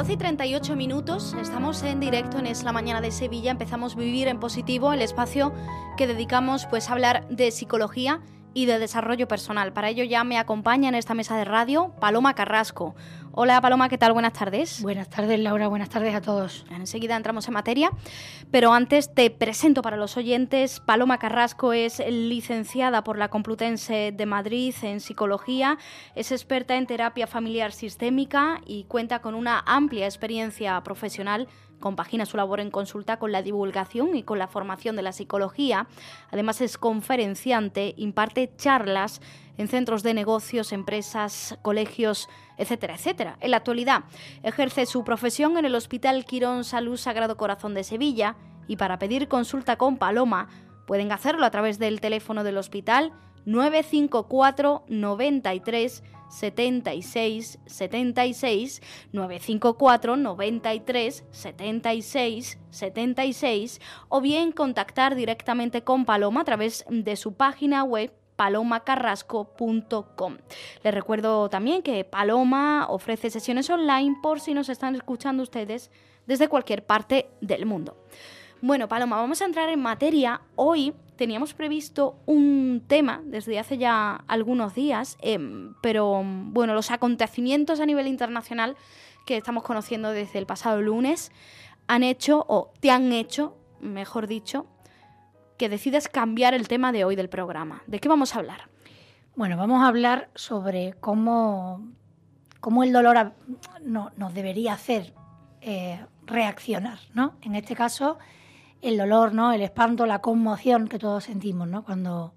12 y 38 minutos, estamos en directo en Es la Mañana de Sevilla, empezamos Vivir en Positivo, el espacio que dedicamos pues a hablar de psicología y de desarrollo personal. Para ello ya me acompaña en esta mesa de radio Paloma Carrasco. Hola Paloma, ¿qué tal? Buenas tardes. Buenas tardes Laura, buenas tardes a todos. Enseguida entramos en materia, pero antes te presento para los oyentes. Paloma Carrasco es licenciada por la Complutense de Madrid en psicología, es experta en terapia familiar sistémica y cuenta con una amplia experiencia profesional compagina su labor en consulta con la divulgación y con la formación de la psicología. Además es conferenciante, imparte charlas en centros de negocios, empresas, colegios, etcétera, etcétera. En la actualidad ejerce su profesión en el Hospital Quirón Salud Sagrado Corazón de Sevilla y para pedir consulta con Paloma pueden hacerlo a través del teléfono del hospital 954 93 76 76 954 93 76 76 o bien contactar directamente con Paloma a través de su página web palomacarrasco.com. Les recuerdo también que Paloma ofrece sesiones online por si nos están escuchando ustedes desde cualquier parte del mundo. Bueno, Paloma, vamos a entrar en materia. Hoy teníamos previsto un tema desde hace ya algunos días, em, pero bueno, los acontecimientos a nivel internacional que estamos conociendo desde el pasado lunes han hecho, o te han hecho, mejor dicho, que decidas cambiar el tema de hoy del programa. ¿De qué vamos a hablar? Bueno, vamos a hablar sobre cómo, cómo el dolor no, nos debería hacer eh, reaccionar, ¿no? En este caso, el dolor, ¿no? El espanto, la conmoción que todos sentimos, ¿no? Cuando,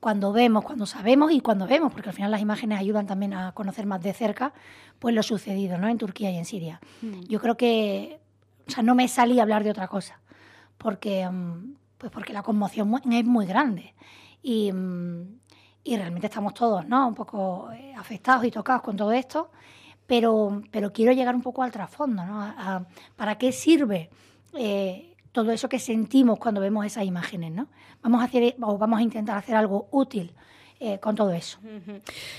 cuando vemos, cuando sabemos y cuando vemos, porque al final las imágenes ayudan también a conocer más de cerca, pues lo sucedido, ¿no? En Turquía y en Siria. Mm. Yo creo que, o sea, no me salí a hablar de otra cosa, porque, mm, pues porque la conmoción es muy grande y, mm, y realmente estamos todos, ¿no? Un poco eh, afectados y tocados con todo esto, pero, pero quiero llegar un poco al trasfondo, ¿no? ¿Para qué sirve? Eh, todo eso que sentimos cuando vemos esas imágenes, ¿no? Vamos a hacer o vamos a intentar hacer algo útil eh, con todo eso.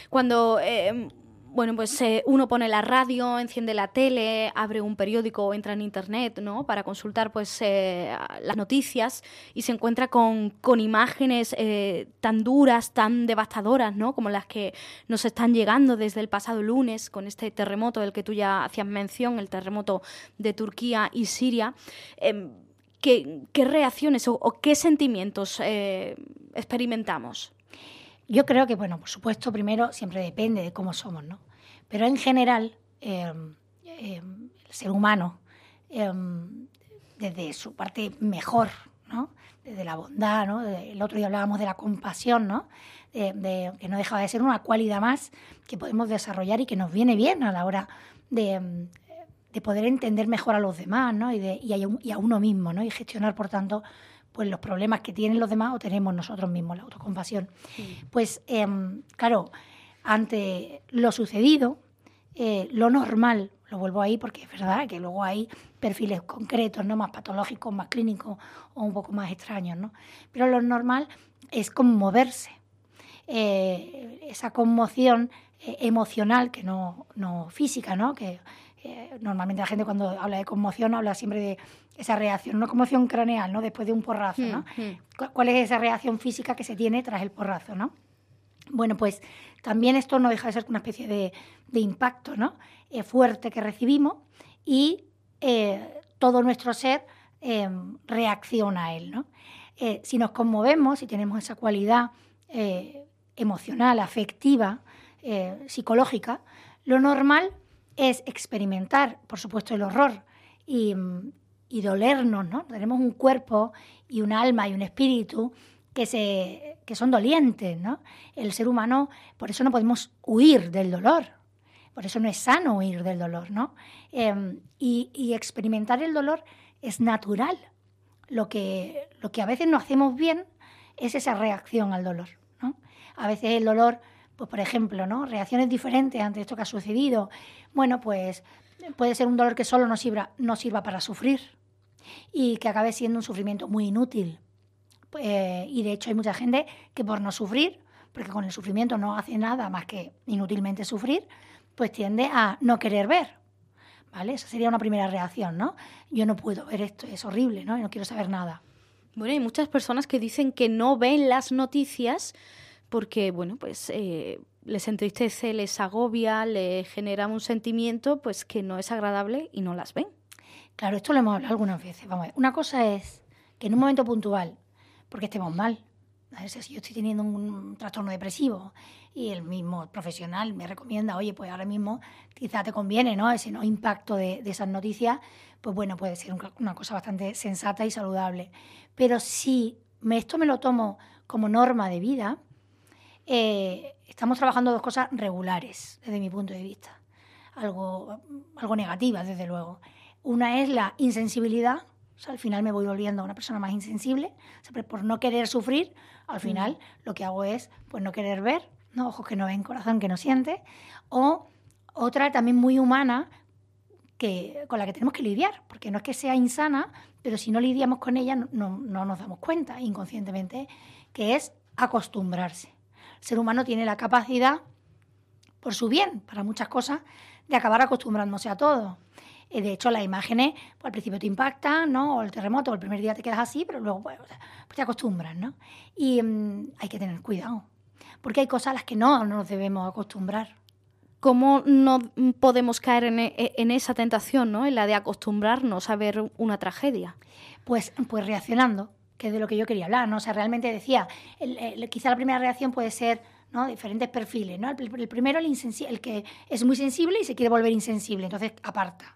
Cuando eh, bueno, pues eh, uno pone la radio, enciende la tele, abre un periódico o entra en internet, ¿no? Para consultar, pues, las noticias y se encuentra con, con imágenes tan duras, tan devastadoras, ¿no? Como las que nos están llegando desde el pasado lunes con este terremoto del que tú ya hacías mención, el terremoto de Turquía y Siria. ¿Qué, reacciones o, qué sentimientos eh, experimentamos? Yo creo que, bueno, por supuesto, primero siempre depende de cómo somos, ¿no? Pero en general, em, em, el ser humano, em, desde su parte mejor, ¿no? Desde la bondad, ¿no? El otro día hablábamos de la compasión, ¿no? De, que no dejaba de ser una cualidad más que podemos desarrollar y que nos viene bien a la hora de, de poder entender mejor a los demás ¿no? y, de, y, a, uno mismo ¿no? y gestionar, por tanto, pues los problemas que tienen los demás o tenemos nosotros mismos, la autocompasión. Pues em, claro, ante lo sucedido, eh, lo normal, lo vuelvo ahí porque es verdad que luego hay perfiles concretos, ¿no? más patológicos, más clínicos o un poco más extraños, ¿no? pero lo normal es conmoverse. Eh, esa conmoción eh, emocional, que no, no física, ¿no? que eh, normalmente la gente cuando habla de conmoción habla siempre de esa reacción, no conmoción craneal, ¿no? Después de un porrazo, ¿no? Hmm, hmm. ¿Cuál es esa reacción física que se tiene tras el porrazo, ¿no? Bueno, pues también esto no deja de ser una especie de, impacto, ¿no? Eh, fuerte que recibimos y eh, todo nuestro ser reacciona a él, ¿no? si nos conmovemos, si tenemos esa cualidad emocional, afectiva, psicológica, lo normal es experimentar, por supuesto, el horror y, dolernos, ¿no? Tenemos un cuerpo y un alma y un espíritu que, se, que son dolientes, ¿no? El ser humano, por eso no podemos huir del dolor, por eso no es sano huir del dolor, ¿no? Em, y, experimentar el dolor es natural. Lo que, lo que a veces no hacemos bien es esa reacción al dolor. A veces el dolor pues por ejemplo, ¿no? Reacciones diferentes ante esto que ha sucedido. Bueno, pues puede ser un dolor que solo nos sirva, no sirva para sufrir y que acabe siendo un sufrimiento muy inútil. Eh, y de hecho hay mucha gente que por no sufrir, porque con el sufrimiento no hace nada más que inútilmente sufrir, pues tiende a no querer ver. ¿vale? Esa sería una primera reacción, ¿no? Yo no puedo ver esto, es horrible, ¿no? No quiero saber nada. Bueno, hay muchas personas que dicen que no ven las noticias porque, bueno, pues eh, les entristece, les agobia, les genera un sentimiento pues que no es agradable y no las ven. Claro, esto lo hemos hablado algunas veces. Vamos a ver, una cosa es que en un momento puntual, porque estemos mal, a ver, si yo estoy teniendo un trastorno depresivo y el mismo profesional me recomienda, oye, pues ahora mismo quizá te conviene, ¿no? Ese no impacto de, esas noticias, pues bueno, puede ser una cosa bastante sensata y saludable. Pero si me, esto me lo tomo como norma de vida, eh, estamos trabajando dos cosas regulares desde mi punto de vista, algo, algo negativas, desde luego. Una es la insensibilidad, o sea, al final me voy volviendo una persona más insensible, siempre por no querer sufrir, al final mm. lo que hago es pues no querer ver, ¿no? ojos que no ven, corazón que no siente, o otra también muy humana que, con la que tenemos que lidiar, porque no es que sea insana, pero si no lidiamos con ella no, no nos damos cuenta inconscientemente, que es acostumbrarse. El ser humano tiene la capacidad, por su bien, para muchas cosas, de acabar acostumbrándose a todo. Eh, de hecho, las imágenes pues, al principio te impactan, ¿no? O el terremoto, el primer día te quedas así, pero luego pues, pues te acostumbras, ¿no? Y mm, hay que tener cuidado, porque hay cosas a las que no nos debemos acostumbrar. ¿Cómo no podemos caer en, e, en, esa tentación, ¿no? En la de acostumbrarnos a ver una tragedia. Pues, pues reaccionando, que es de lo que yo quería hablar, ¿no? O sea, realmente decía, quizá la primera reacción puede ser diferentes perfiles. ¿no? El, primero, el, el, que es muy sensible y se quiere volver insensible, entonces aparta.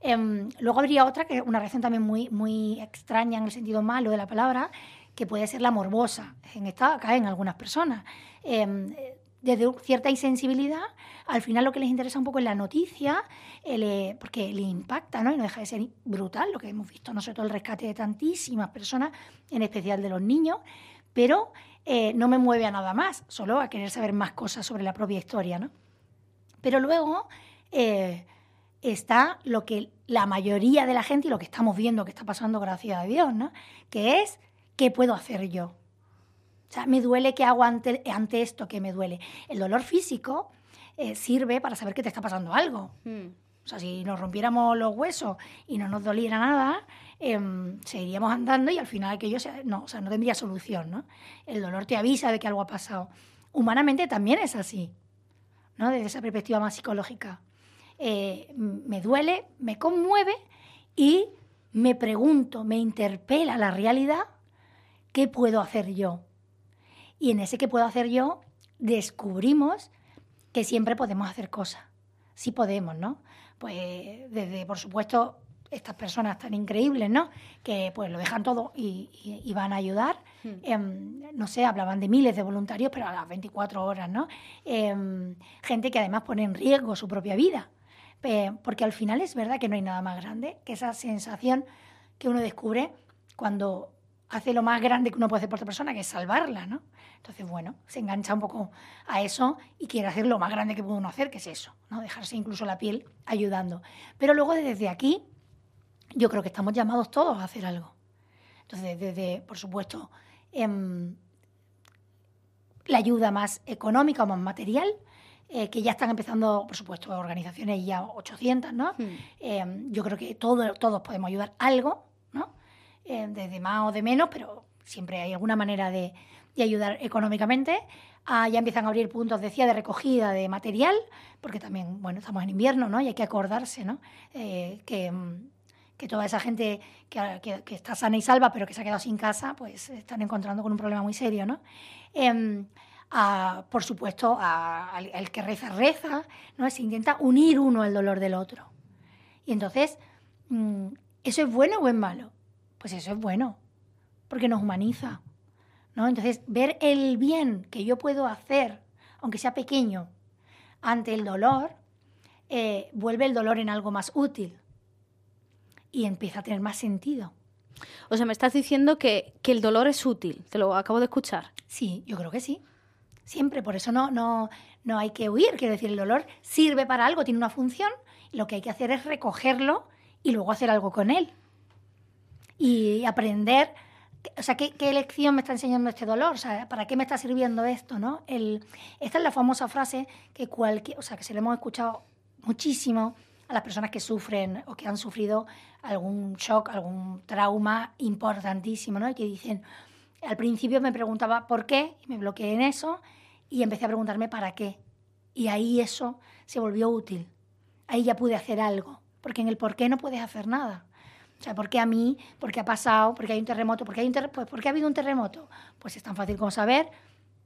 Em, luego habría otra, que una reacción también muy, muy extraña en el sentido malo de la palabra, que puede ser la morbosa. En esta caen algunas personas. Em, desde cierta insensibilidad, al final lo que les interesa un poco es la noticia, eh, porque le impacta, ¿no? Y no deja de ser brutal lo que hemos visto, no todo el rescate de tantísimas personas, en especial de los niños, pero eh, no me mueve a nada más, solo a querer saber más cosas sobre la propia historia, ¿no? Pero luego eh, está lo que la mayoría de la gente y lo que estamos viendo que está pasando, gracias a Dios, ¿no? Que es, ¿qué puedo hacer yo? O sea, me duele, ¿qué hago ante, ante esto que me duele? El dolor físico eh, sirve para saber que te está pasando algo. Hmm. O sea, si nos rompiéramos los huesos y no nos doliera nada, eh, seguiríamos andando y al final aquello no, o sea, no tendría solución, ¿no? El dolor te avisa de que algo ha pasado. Humanamente también es así, ¿no? Desde esa perspectiva más psicológica. Eh, me duele, me conmueve y me pregunto, me interpela la realidad, ¿qué puedo hacer yo? Y en ese qué puedo hacer yo descubrimos que siempre podemos hacer cosas. Sí podemos, ¿no? Pues desde, por supuesto, estas personas tan increíbles, ¿no? Que pues lo dejan todo y, van a ayudar. Hmm. Em, no sé, hablaban de miles de voluntarios, pero a las 24 horas, ¿no? Em, gente que además pone en riesgo su propia vida porque al final es verdad que no hay nada más grande que esa sensación que uno descubre cuando hace lo más grande que uno puede hacer por otra persona, que es salvarla, ¿no? Entonces, bueno, se engancha un poco a eso y quiere hacer lo más grande que puede uno hacer, que es eso, ¿no? Dejarse incluso la piel ayudando. Pero luego desde aquí, yo creo que estamos llamados todos a hacer algo. Entonces, desde, por supuesto, em, la ayuda más económica o más material, eh, que ya están empezando, por supuesto, organizaciones ya 800, ¿no? Hmm. Eh, yo creo que todo, todos podemos ayudar algo. Eh, desde más o de menos, pero siempre hay alguna manera de, ayudar económicamente. Ah, ya empiezan a abrir puntos, decía, de recogida de material, porque también, bueno, estamos en invierno, ¿no? Y hay que acordarse, ¿no? que, que, toda esa gente que, está sana y salva, pero que se ha quedado sin casa, pues están encontrando con un problema muy serio, ¿no? Em, por supuesto, al, que reza, reza, ¿no? Se intenta unir uno el dolor del otro. Y entonces, mm, ¿eso es bueno o es malo? Pues eso es bueno, porque nos humaniza, ¿no? Entonces, ver el bien que yo puedo hacer, aunque sea pequeño, ante el dolor, eh, vuelve el dolor en algo más útil y empieza a tener más sentido. O sea, me estás diciendo que, que el dolor es útil, te lo acabo de escuchar. Sí, yo creo que sí siempre, por eso no, no, no hay que huir, quiero decir, el dolor sirve para algo, tiene una función, lo que hay que hacer es recogerlo y luego hacer algo con él. Y aprender, o sea, ¿qué, qué lección me está enseñando este dolor? O sea, ¿para qué me está sirviendo esto? ¿no? El, esta es la famosa frase que cualquier, o sea, que se lo hemos escuchado muchísimo a las personas que sufren o que han sufrido algún shock, algún trauma importantísimo, ¿no? Y que dicen, al principio me preguntaba por qué, y me bloqueé en eso, y empecé a preguntarme para qué. Y ahí eso se volvió útil. Ahí ya pude hacer algo, porque en el por qué no puedes hacer nada. O sea, ¿por qué a mí? ¿Por qué ha pasado? ¿Por qué hay un terremoto? ¿Por qué, hay un pues, ¿por qué ha habido un terremoto? Pues es tan fácil como saber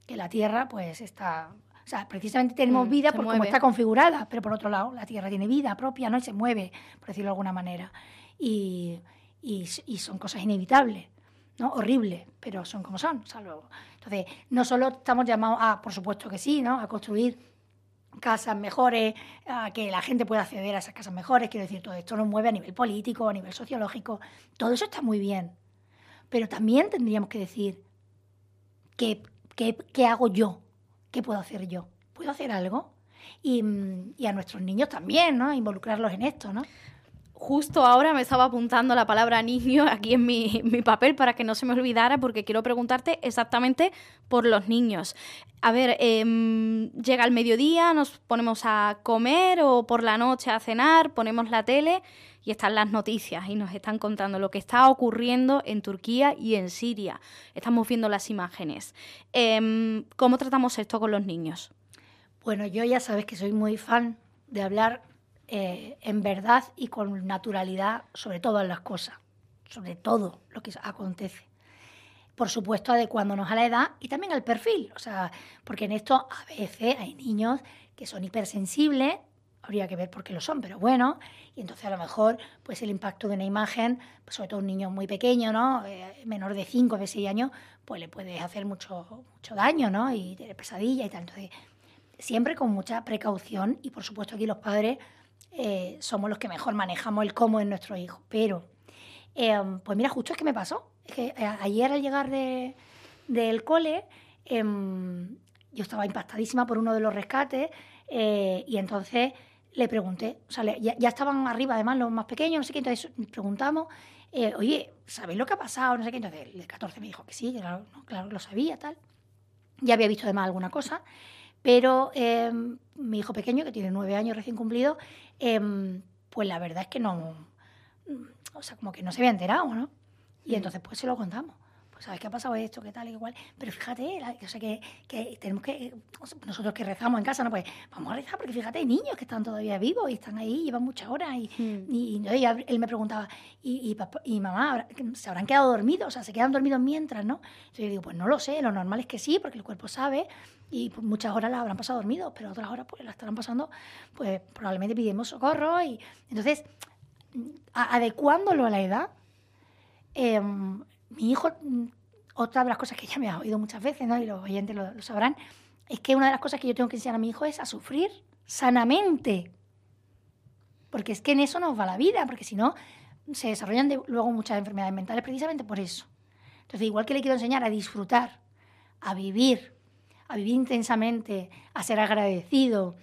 que la Tierra pues está... O sea, precisamente tenemos mm, vida por cómo está configurada, pero por otro lado, la Tierra tiene vida propia, ¿no? Y se mueve, por decirlo de alguna manera. Y, y, y son cosas inevitables. ¿no? Horribles, pero son como son. Entonces, no solo estamos llamados a, por supuesto que sí, ¿no? a construir casas mejores, a que la gente pueda acceder a esas casas mejores. Quiero decir, todo esto nos mueve a nivel político, a nivel sociológico. Todo eso está muy bien. Pero también tendríamos que decir, ¿qué, qué, hago yo? ¿Qué puedo hacer yo? ¿Puedo hacer algo? Y, y, a nuestros niños también, ¿no? Involucrarlos en esto, ¿no? Justo ahora me estaba apuntando la palabra niño aquí en mi, papel para que no se me olvidara porque quiero preguntarte exactamente por los niños. A ver, em, llega el mediodía, nos ponemos a comer o por la noche a cenar, ponemos la tele y están las noticias y nos están contando lo que está ocurriendo en Turquía y en Siria. Estamos viendo las imágenes. Em, ¿Cómo tratamos esto con los niños? Bueno, yo ya sabes que soy muy fan de hablar eh, en verdad y con naturalidad sobre todas las cosas, sobre todo lo que acontece. Por supuesto, adecuándonos a la edad y también al perfil, o sea, porque en esto a veces hay niños que son hipersensibles, habría que ver por qué lo son, pero bueno, y entonces a lo mejor pues el impacto de una imagen, pues sobre todo un niño muy pequeño, ¿no? Eh, menor de 5 o 6 años, pues le puede hacer mucho, mucho daño, ¿no? Y tener pesadilla y tal. Entonces, siempre con mucha precaución y por supuesto aquí los padres eh, somos los que mejor manejamos el cómo en nuestro hijo. Pero, em, pues mira, justo es que me pasó. Es que eh, ayer al llegar de, del cole, em, yo estaba impactadísima por uno de los rescates eh, y entonces le pregunté, o sea, ya, estaban arriba además los más pequeños, no sé qué, entonces preguntamos, oye, ¿sabéis lo que ha pasado? No sé qué, entonces el de 14 me dijo que sí, claro, claro lo sabía, tal. Ya había visto además alguna cosa. Pero em, mi hijo pequeño, que tiene nueve años recién cumplido, em, pues la verdad es que no, o sea, como que no se había enterado, ¿no? Y entonces pues se lo contamos. ¿Sabes qué ha pasado esto? ¿Qué tal? Igual. Pero fíjate, o sea, que, que, tenemos que, nosotros que rezamos en casa, ¿no? Pues vamos a rezar, porque fíjate, hay niños que están todavía vivos y están ahí, llevan muchas horas. Y, mm. y, él me preguntaba, ¿y, y, y mamá, se habrán quedado dormidos? O sea, ¿se quedan dormidos mientras, no? Entonces yo digo, pues no lo sé, lo normal es que sí, porque el cuerpo sabe y pues, muchas horas las habrán pasado dormidos, pero otras horas pues las estarán pasando, pues probablemente pidiendo socorro y entonces adecuándolo a la edad. Em, mi hijo, otra de las cosas que ya me ha oído muchas veces, ¿no? y los oyentes lo, sabrán, es que una de las cosas que yo tengo que enseñar a mi hijo es a sufrir sanamente. Porque es que en eso nos va la vida, porque si no, se desarrollan luego muchas enfermedades mentales precisamente por eso. Entonces, igual que le quiero enseñar a disfrutar, a vivir, a vivir intensamente, a ser agradecido,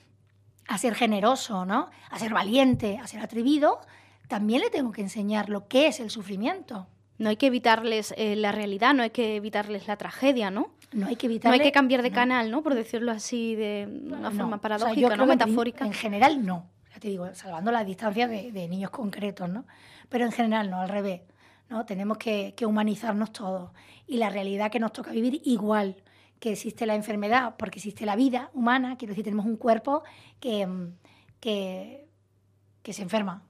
a ser generoso, ¿no? A ser valiente, a ser atrevido, también le tengo que enseñar lo que es el sufrimiento. No hay que evitarles eh, la realidad, no hay que evitarles la tragedia, ¿no? No hay que No hay que cambiar de canal, ¿no? Por decirlo así de una forma paradójica, ¿no? Metafórica. En general no, ya te digo, salvando las distancias de, niños concretos, ¿no? Pero en general no, al revés. ¿no? Tenemos que, que humanizarnos todos y la realidad que nos toca vivir igual que existe la enfermedad, porque existe la vida humana, quiero decir, tenemos un cuerpo que, mm, que, se enferma,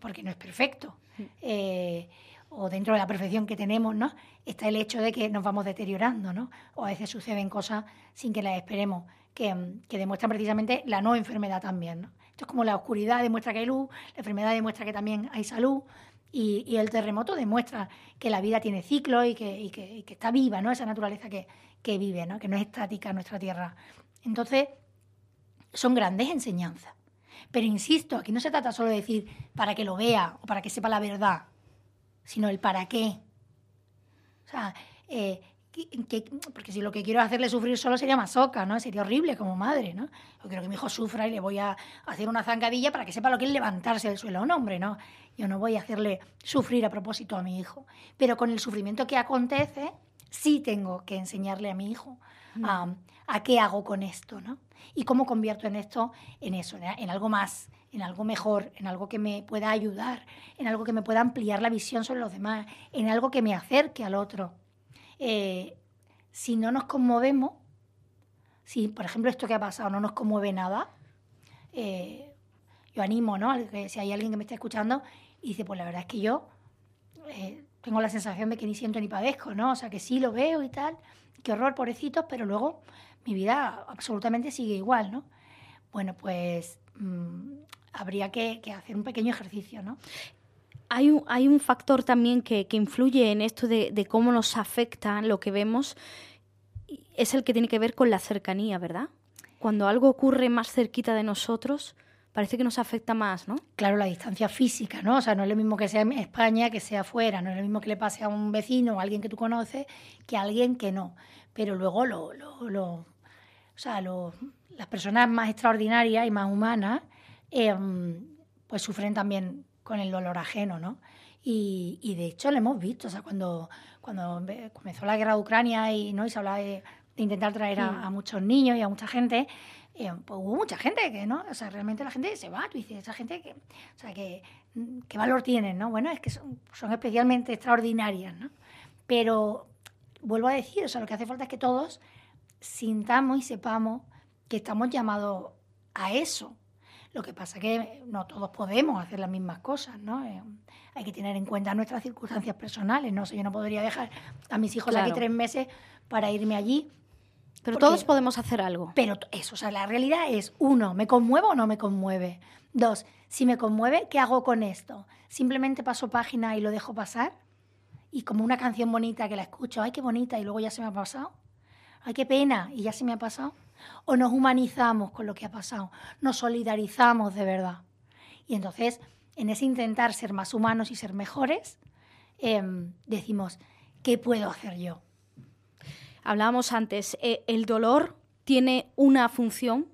porque no es perfecto. Mm. Eh, o dentro de la perfección que tenemos, ¿no? Está el hecho de que nos vamos deteriorando, ¿no? O a veces suceden cosas sin que las esperemos, que, mm, demuestran precisamente la no enfermedad también. Esto es como la oscuridad demuestra que hay luz, la enfermedad demuestra que también hay salud, y, el terremoto demuestra que la vida tiene ciclo y que, y que, está viva, ¿no? Esa naturaleza que, que vive, ¿no? que no es estática nuestra tierra. Entonces, son grandes enseñanzas. Pero insisto, aquí no se trata solo de decir para que lo vea o para que sepa la verdad, sino el para qué. O sea, eh, porque si lo que quiero hacerle sufrir solo sería masoca, ¿no? Sería horrible como madre, ¿no? Yo quiero que mi hijo sufra y le voy a hacer una zancadilla para que sepa lo que es levantarse del suelo. un hombre, ¿no? Yo no voy a hacerle sufrir a propósito a mi hijo. Pero con el sufrimiento que acontece, sí tengo que enseñarle a mi hijo a, a, qué hago con esto, ¿no? Y cómo convierto en esto, en eso, en, algo más, en algo mejor, en algo que me pueda ayudar, en algo que me pueda ampliar la visión sobre los demás, en algo que me acerque al otro. Eh, si no nos conmovemos, si por ejemplo esto que ha pasado no nos conmueve nada, eh, yo animo, ¿no? Si hay alguien que me está escuchando y dice, pues la verdad es que yo eh, tengo la sensación de que ni siento ni padezco, ¿no? O sea, que sí lo veo y tal, qué horror, pobrecitos, pero luego mi vida absolutamente sigue igual, ¿no? Bueno, pues mm, habría que, hacer un pequeño ejercicio, ¿no? Hay un, hay un factor también que, influye en esto de, de, cómo nos afecta lo que vemos, es el que tiene que ver con la cercanía, ¿verdad? Cuando algo ocurre más cerquita de nosotros, parece que nos afecta más, ¿no? Claro, la distancia física, ¿no? O sea, no es lo mismo que sea en España que sea afuera, no es lo mismo que le pase a un vecino o a alguien que tú conoces que a alguien que no. Pero luego lo, lo, lo o sea, las personas más extraordinarias y más humanas, em, pues sufren también con el dolor ajeno, ¿no? Y, y, de hecho lo hemos visto, o sea, cuando, cuando comenzó la guerra de Ucrania y, ¿no? y se hablaba de, intentar traer a, a, muchos niños y a mucha gente, eh, pues hubo mucha gente que, ¿no? O sea, realmente la gente se va, tú dices, esa gente que, o sea, que, ¿qué valor tienen, no? Bueno, es que son, son especialmente extraordinarias, ¿no? Pero vuelvo a decir, o sea, lo que hace falta es que todos sintamos y sepamos que estamos llamados a eso. Lo que pasa es que no todos podemos hacer las mismas cosas, ¿no? Eh, hay que tener en cuenta nuestras circunstancias personales, ¿no? O yo no podría dejar a mis hijos aquí tres meses para irme allí pero todos podemos hacer algo. Pero eso, o sea, la realidad es, uno, ¿me conmuevo o no me conmueve? Dos, si me conmueve, ¿qué hago con esto? ¿Simplemente paso página y lo dejo pasar? Y como una canción bonita que la escucho, ay, qué bonita, y luego ya se me ha pasado. Ay, qué pena, y ya se me ha pasado. O nos humanizamos con lo que ha pasado, nos solidarizamos de verdad. Y entonces, en ese intentar ser más humanos y ser mejores, em, decimos, ¿qué puedo hacer yo? Hablábamos antes, eh, el dolor tiene una función,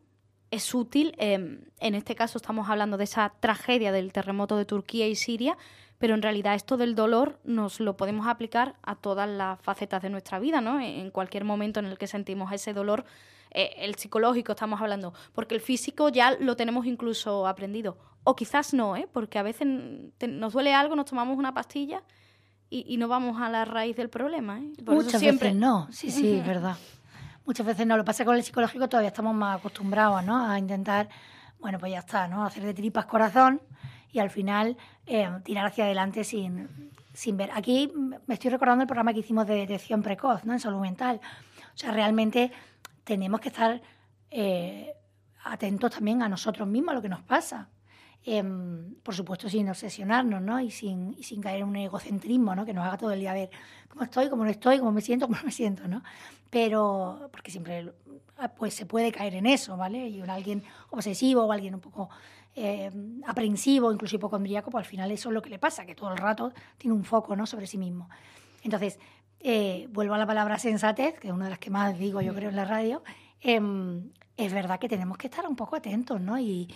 es útil. Em, en este caso estamos hablando de esa tragedia del terremoto de Turquía y Siria, pero en realidad esto del dolor nos lo podemos aplicar a todas las facetas de nuestra vida, ¿no? En cualquier momento en el que sentimos ese dolor, eh, el psicológico estamos hablando, porque el físico ya lo tenemos incluso aprendido. O quizás no, ¿eh? Porque a veces nos duele algo, nos tomamos una pastilla y, no vamos a la raíz del problema. ¿eh? Muchas veces no, sí, sí, es verdad. Muchas veces no. Lo que pasa con el psicológico todavía estamos más acostumbrados ¿no? a intentar, bueno, pues ya está, ¿no? hacer de tripas corazón y al final eh, tirar hacia adelante sin, sin ver. Aquí me estoy recordando el programa que hicimos de detección precoz ¿no? en salud mental. O sea, realmente tenemos que estar eh, atentos también a nosotros mismos, a lo que nos pasa. Em, por supuesto sin obsesionarnos, ¿no? Y sin, y sin caer en un egocentrismo, ¿no? Que nos haga todo el día ver cómo estoy, cómo no estoy, cómo me siento, cómo no me siento, ¿no? Pero, porque siempre ah, pues se puede caer en eso, ¿vale? Y un alguien obsesivo o alguien un poco eh, aprensivo, incluso hipocondríaco, pues al final eso es lo que le pasa, que todo el rato tiene un foco, ¿no? Sobre sí mismo. Entonces, eh, vuelvo a la palabra sensatez, que es una de las que más digo yo creo en la radio, em, es verdad que tenemos que estar un poco atentos, ¿no? Y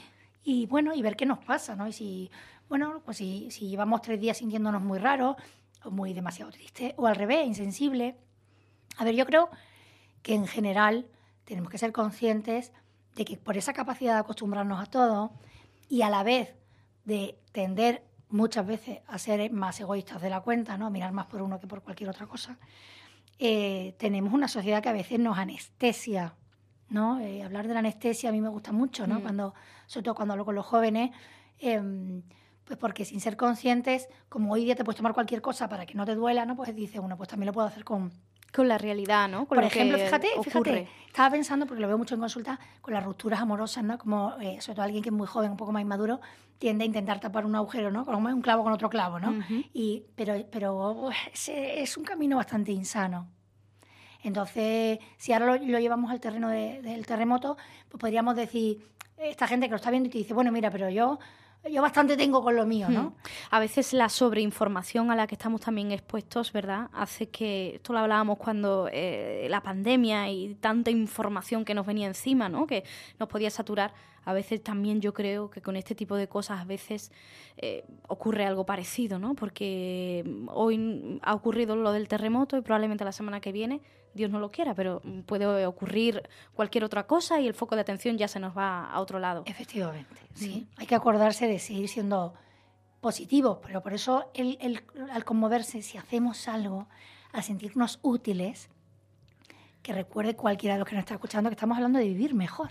y bueno, y ver qué nos pasa, ¿no? Y si, bueno, pues si, si llevamos tres días sintiéndonos muy raros, o muy demasiado tristes, o al revés, insensible. A ver, yo creo que en general tenemos que ser conscientes de que por esa capacidad de acostumbrarnos a todo y a la vez de tender muchas veces a ser más egoístas de la cuenta, ¿no? mirar más por uno que por cualquier otra cosa, eh, tenemos una sociedad que a veces nos anestesia ¿no? Eh, hablar de la anestesia a mí me gusta mucho, ¿no? Mm. Cuando, sobre todo cuando hablo con los jóvenes, em, pues porque sin ser conscientes, como hoy día te puedes tomar cualquier cosa para que no te duela, ¿no? Pues dice uno, pues también lo puedo hacer con... Con la realidad, ¿no? Por ejemplo, fíjate, fíjate, estaba pensando, porque lo veo mucho en consulta, con las rupturas amorosas, ¿no? Como, eh, sobre todo alguien que es muy joven, un poco más inmaduro, tiende a intentar tapar un agujero, ¿no? Como un clavo con otro clavo, ¿no? y, pero pero es un camino bastante insano. Entonces, si ahora lo, llevamos al terreno del terremoto, pues podríamos decir, esta gente que lo está viendo y te dice, bueno, mira, pero yo yo bastante tengo con lo mío, ¿no? Hmm. A veces la sobreinformación a la que estamos también expuestos, ¿verdad? Hace que, esto lo hablábamos cuando eh, la pandemia y tanta información que nos venía encima, ¿no? Que nos podía saturar. A veces también yo creo que con este tipo de cosas a veces eh, ocurre algo parecido, ¿no? Porque hoy ha ocurrido lo del terremoto y probablemente la semana que viene Dios no lo quiera, pero puede ocurrir cualquier otra cosa y el foco de atención ya se nos va a otro lado. Efectivamente, sí. Hay que acordarse de seguir siendo positivos, pero por eso el, al conmoverse, si hacemos algo, a sentirnos útiles, que recuerde cualquiera de los que nos está escuchando que estamos hablando de vivir mejor,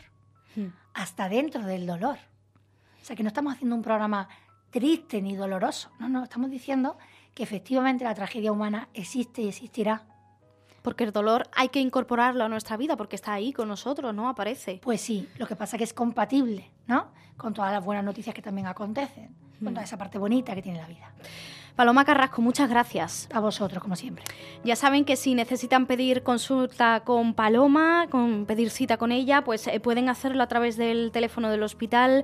hmm. hasta dentro del dolor. O sea, que no estamos haciendo un programa triste ni doloroso, no, no, estamos diciendo que efectivamente la tragedia humana existe y existirá. Porque el dolor hay que incorporarlo a nuestra vida porque está ahí con nosotros, ¿no? Aparece. Pues sí, lo que pasa es que es compatible, ¿no? Con todas las buenas noticias que también acontecen, con toda hmm. esa parte bonita que tiene la vida. Paloma Carrasco, muchas gracias. A vosotros, como siempre. Ya saben que si necesitan pedir consulta con Paloma, con pedir cita con ella, pues eh, pueden hacerlo a través del teléfono del hospital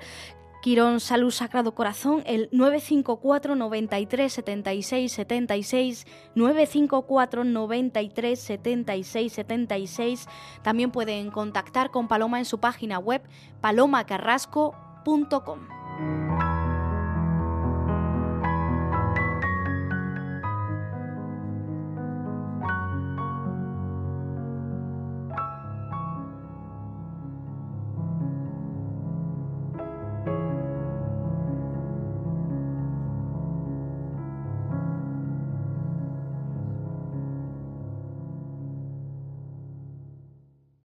Quirón Salud Sagrado Corazón, el 954 93 76 76, 954 93 76 76. También pueden contactar con Paloma en su página web palomacarrasco.com.